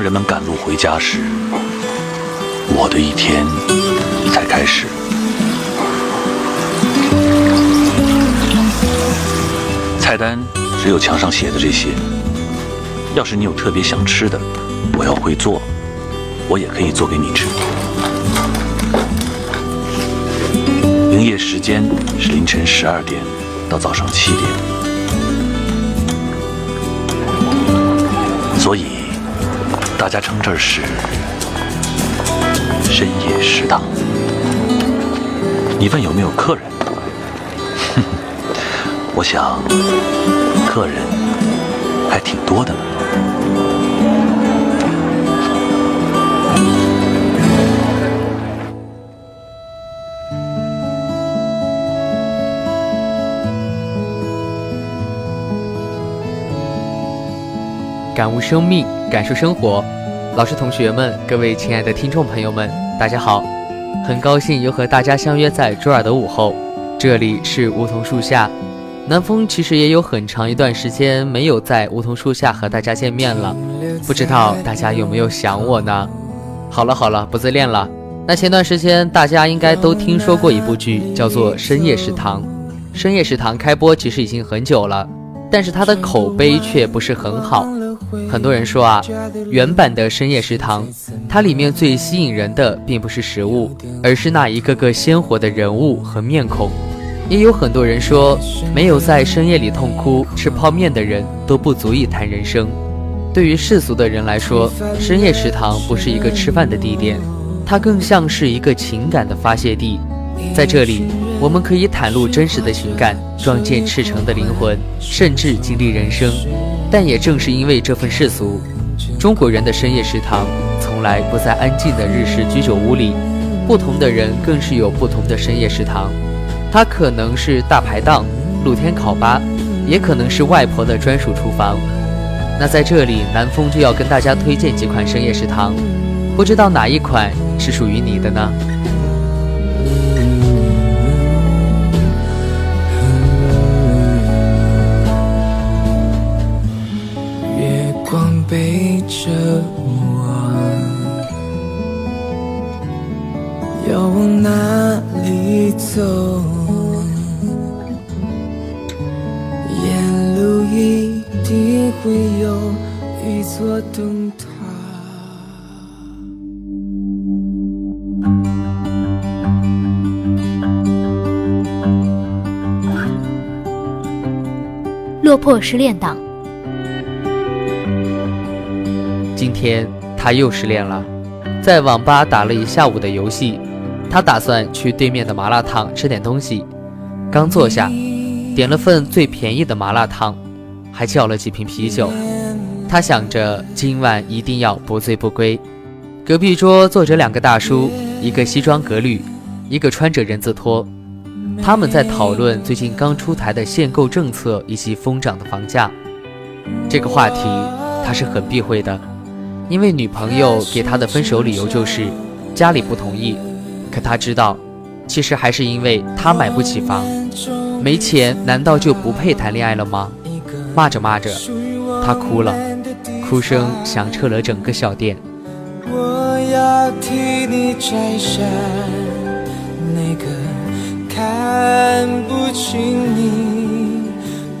当人们赶路回家时，我的一天才开始。菜单只有墙上写的这些。要是你有特别想吃的，我要会做，我也可以做给你吃。营业时间是凌晨十二点到早上七点，所以大家称这儿是深夜食堂。你问有没有客人？哼，我想客人还挺多的呢。感悟生命，感受生活。老师、同学们，各位亲爱的听众朋友们，大家好！很高兴又和大家相约在周二的午后，这里是梧桐树下。南风其实也有很长一段时间没有在梧桐树下和大家见面了，不知道大家有没有想我呢？好了好了，不自恋了。那前段时间大家应该都听说过一部剧，叫做《深夜食堂》。《深夜食堂》开播其实已经很久了，但是它的口碑却不是很好。很多人说啊，原版的《深夜食堂》，它里面最吸引人的并不是食物，而是那一个个鲜活的人物和面孔。也有很多人说，没有在深夜里痛哭吃泡面的人都不足以谈人生。对于世俗的人来说，深夜食堂不是一个吃饭的地点，它更像是一个情感的发泄地。在这里，我们可以袒露真实的情感，撞见赤诚的灵魂，甚至经历人生。但也正是因为这份世俗，中国人的深夜食堂从来不在安静的日式居酒屋里，不同的人更是有不同的深夜食堂。它可能是大排档、露天烤吧，也可能是外婆的专属厨房。那在这里，南风就要跟大家推荐几款深夜食堂，不知道哪一款是属于你的呢？走？沿路一定会有一座灯塔。落魄失恋党，今天他又失恋了，在网吧打了一下午的游戏，他打算去对面的麻辣烫吃点东西。刚坐下，点了份最便宜的麻辣烫，还叫了几瓶啤酒。他想着今晚一定要不醉不归。隔壁桌坐着两个大叔，一个西装革履，一个穿着人字拖。他们在讨论最近刚出台的限购政策以及疯涨的房价。这个话题他是很避讳的，因为女朋友给他的分手理由就是家里不同意。可他知道，其实还是因为他买不起房，没钱难道就不配谈恋爱了吗？骂着骂着，他哭了，哭声响彻了整个小店。我要替你摘下那个看不清你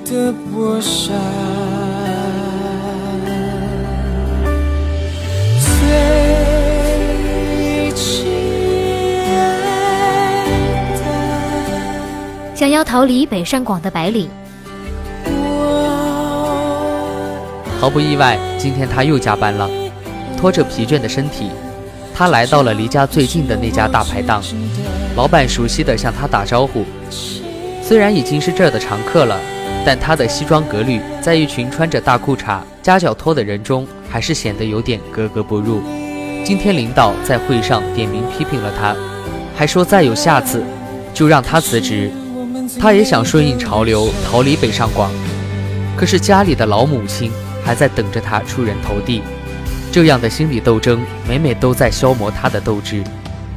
的薄纱。想要逃离北上广的白领，毫不意外，今天他又加班了，拖着疲倦的身体，他来到了离家最近的那家大排档。老板熟悉的向他打招呼，虽然已经是这儿的常客了，但他的西装革履，在一群穿着大裤衩、夹脚拖的人中，还是显得有点格格不入。今天领导在会上点名批评了他，还说再有下次，就让他辞职。他也想顺应潮流，逃离北上广，可是家里的老母亲还在等着他出人头地。这样的心理斗争，每每都在消磨他的斗志。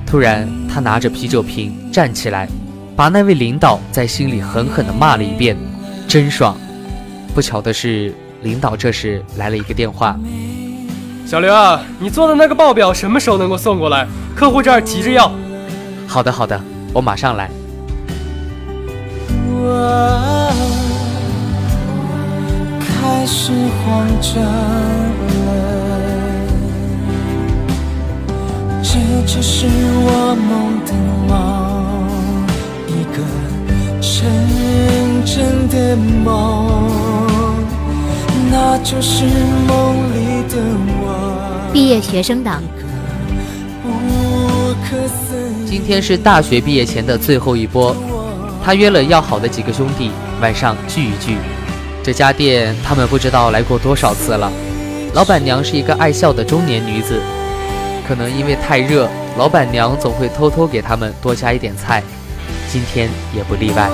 突然，他拿着啤酒瓶站起来，把那位领导在心里狠狠地骂了一遍，真爽。不巧的是，领导这时来了一个电话。小刘啊，你做的那个报表什么时候能够送过来？客户这儿急着要。好的，好的，我马上来。我开始慌张了，这就是我梦的梦，一个真正的梦，那就是梦里的我，毕业学生党。今天是大学毕业前的最后一波，他约了要好的几个兄弟晚上聚一聚。这家店他们不知道来过多少次了。老板娘是一个爱笑的中年女子，可能因为太热，老板娘总会偷偷给他们多加一点菜，今天也不例外。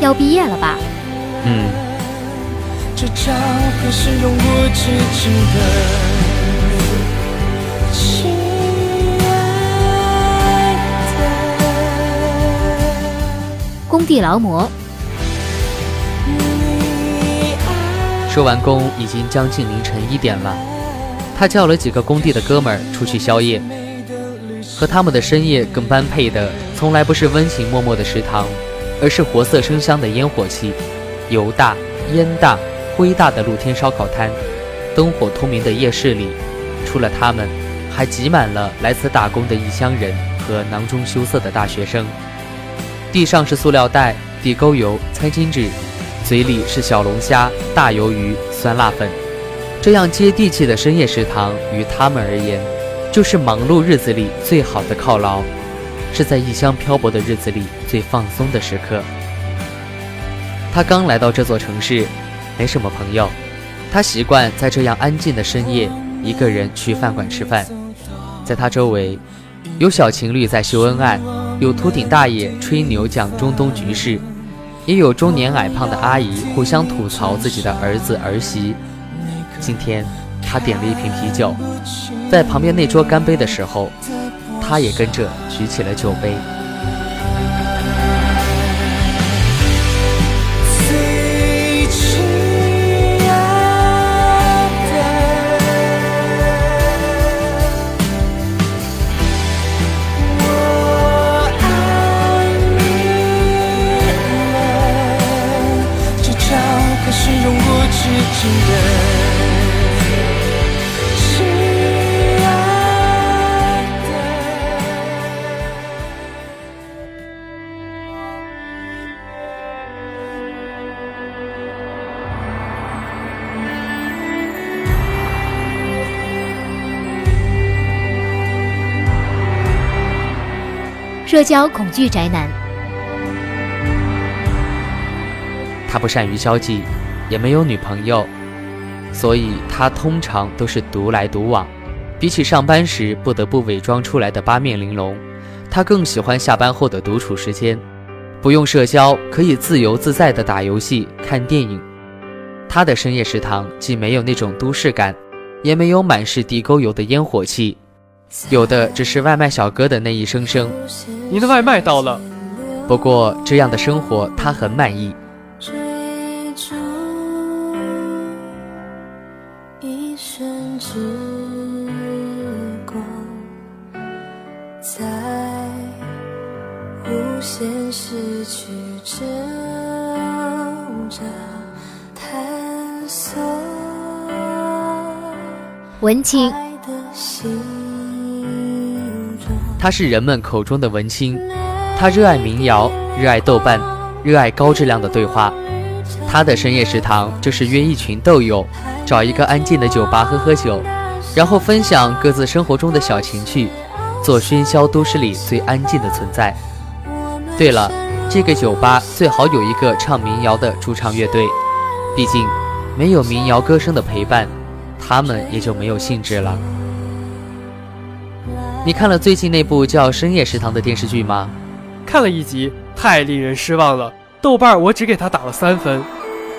要毕业了吧？嗯，这招可是永无止境的，工地劳模，收完工已经将近凌晨一点了，他叫了几个工地的哥们儿出去宵夜。和他们的深夜更般配的，从来不是温情脉脉的食堂，而是活色生香的烟火气。油大、烟大、灰大的露天烧烤摊，灯火通明的夜市里，除了他们，还挤满了来此打工的异乡人和囊中羞涩的大学生。地上是塑料袋、地沟油、餐巾纸，嘴里是小龙虾、大鱿鱼、酸辣粉。这样接地气的深夜食堂，于他们而言，就是忙碌日子里最好的犒劳，是在异乡漂泊的日子里最放松的时刻。他刚来到这座城市，没什么朋友，他习惯在这样安静的深夜，一个人去饭馆吃饭。在他周围，有小情侣在秀恩爱，有秃顶大爷吹牛讲中东局势，也有中年矮胖的阿姨互相吐槽自己的儿子儿媳。今天，他点了一瓶啤酒，在旁边那桌干杯的时候，他也跟着举起了酒杯。社交恐惧宅男，他不善于交际，也没有女朋友，所以他通常都是独来独往。比起上班时不得不伪装出来的八面玲珑，他更喜欢下班后的独处时间，不用社交，可以自由自在地打游戏、看电影。他的深夜食堂既没有那种都市感，也没有满是地沟油的烟火气，有的只是外卖小哥的那一声声。您的外卖到了。不过这样的生活他很满意。追逐一瞬之光，在无限失去挣扎探索文青，他是人们口中的文青，他热爱民谣，热爱豆瓣，热爱高质量的对话。他的深夜食堂就是约一群豆友，找一个安静的酒吧喝喝酒，然后分享各自生活中的小情趣，做喧嚣都市里最安静的存在。对了，这个酒吧最好有一个唱民谣的驻唱乐队，毕竟没有民谣歌声的陪伴，他们也就没有兴致了。你看了最近那部叫《深夜食堂》的电视剧吗？看了一集，太令人失望了。豆瓣我只给他打了三分。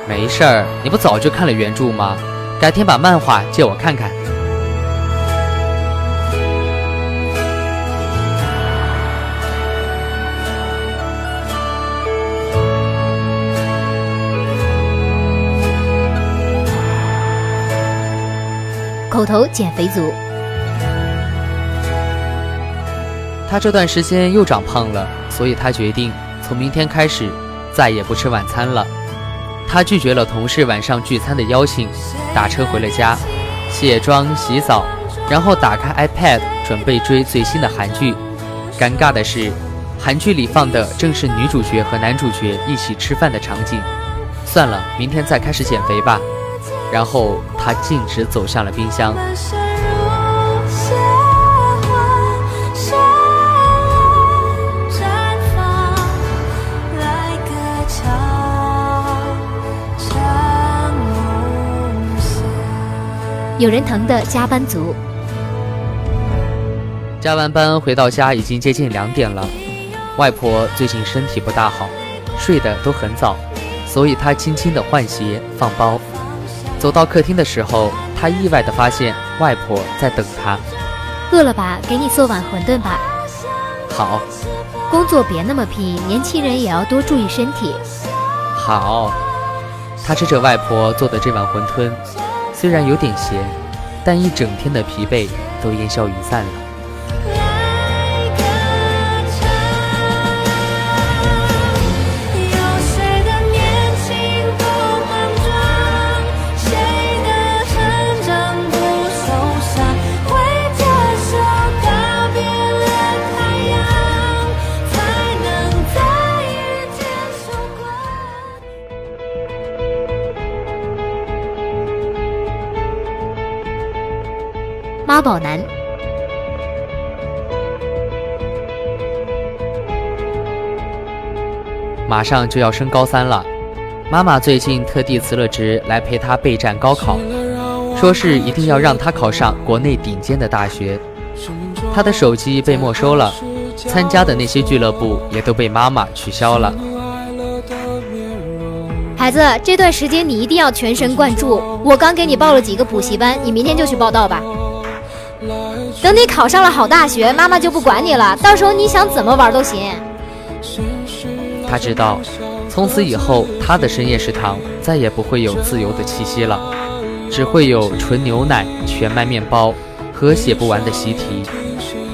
没事儿，你不早就看了原著吗？改天把漫画借我看看。口头减肥族，他这段时间又长胖了，所以他决定从明天开始再也不吃晚餐了。他拒绝了同事晚上聚餐的邀请，打车回了家，卸妆洗澡，然后打开 iPad 准备追最新的韩剧。尴尬的是，韩剧里放的正是女主角和男主角一起吃饭的场景。算了，明天再开始减肥吧。然后他径直走向了冰箱。有人疼的加班族，加完班回到家已经接近两点了，外婆最近身体不大好，睡得都很早，所以她轻轻的换鞋放包。走到客厅的时候，她意外的发现外婆在等她。饿了吧？给你做碗馄饨吧。好，工作别那么拼，年轻人也要多注意身体。好。她吃着外婆做的这碗馄饨，虽然有点闲，但一整天的疲惫都烟消云散了。妈宝男，马上就要升高三了，妈妈最近特地辞了职来陪他备战高考，说是一定要让他考上国内顶尖的大学。他的手机被没收了，参加的那些俱乐部也都被妈妈取消了。孩子，这段时间你一定要全神贯注。我刚给你报了几个补习班，你明天就去报到吧。等你考上了好大学，妈妈就不管你了，到时候你想怎么玩都行。他知道，从此以后他的深夜食堂再也不会有自由的气息了，只会有纯牛奶、全麦面包和写不完的习题。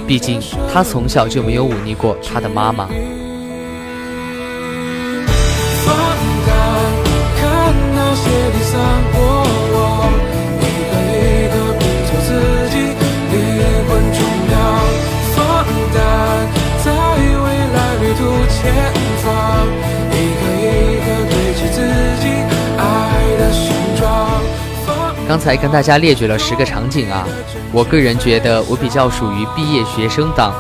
毕竟他从小就没有忤逆过他的妈妈。刚才跟大家列举了十个场景啊，我个人觉得我比较属于毕业学生党。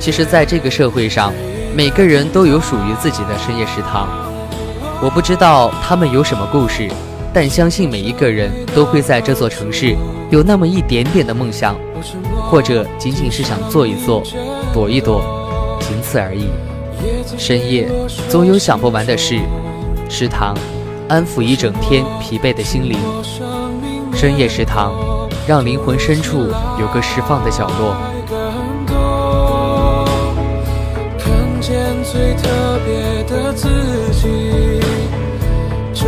其实，在这个社会上，每个人都有属于自己的深夜食堂。我不知道他们有什么故事，但相信每一个人都会在这座城市有那么一点点的梦想，或者仅仅是想坐一坐，躲一躲，仅此而已。深夜总有想不完的事，食堂安抚一整天疲惫的心灵。深夜食堂，让灵魂深处有个释放的角落。看见最特别的自己，这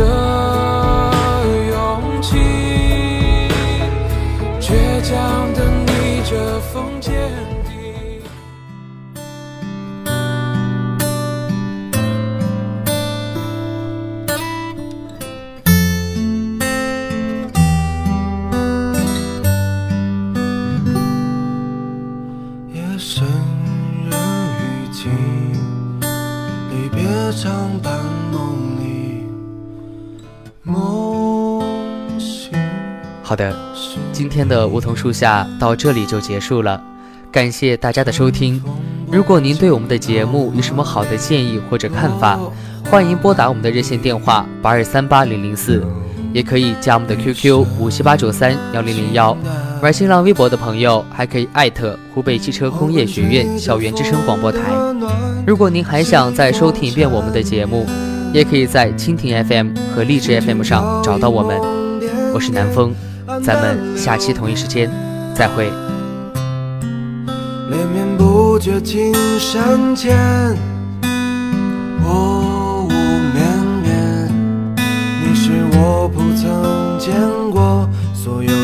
勇气倔强的今天的梧桐树下到这里就结束了，感谢大家的收听。如果您对我们的节目有什么好的建议或者看法，欢迎拨打我们的热线电话八二三八零零四，也可以加我们的 QQ 五七八九三幺零零幺。玩新浪微博的朋友还可以艾特湖北汽车工业学院校园之声广播台。如果您还想再收听一遍我们的节目，也可以在蜻蜓 FM 和荔枝 FM 上找到我们。我是南风，咱们下期同一时间再会。连绵不绝青山间我无你是我不曾见过所有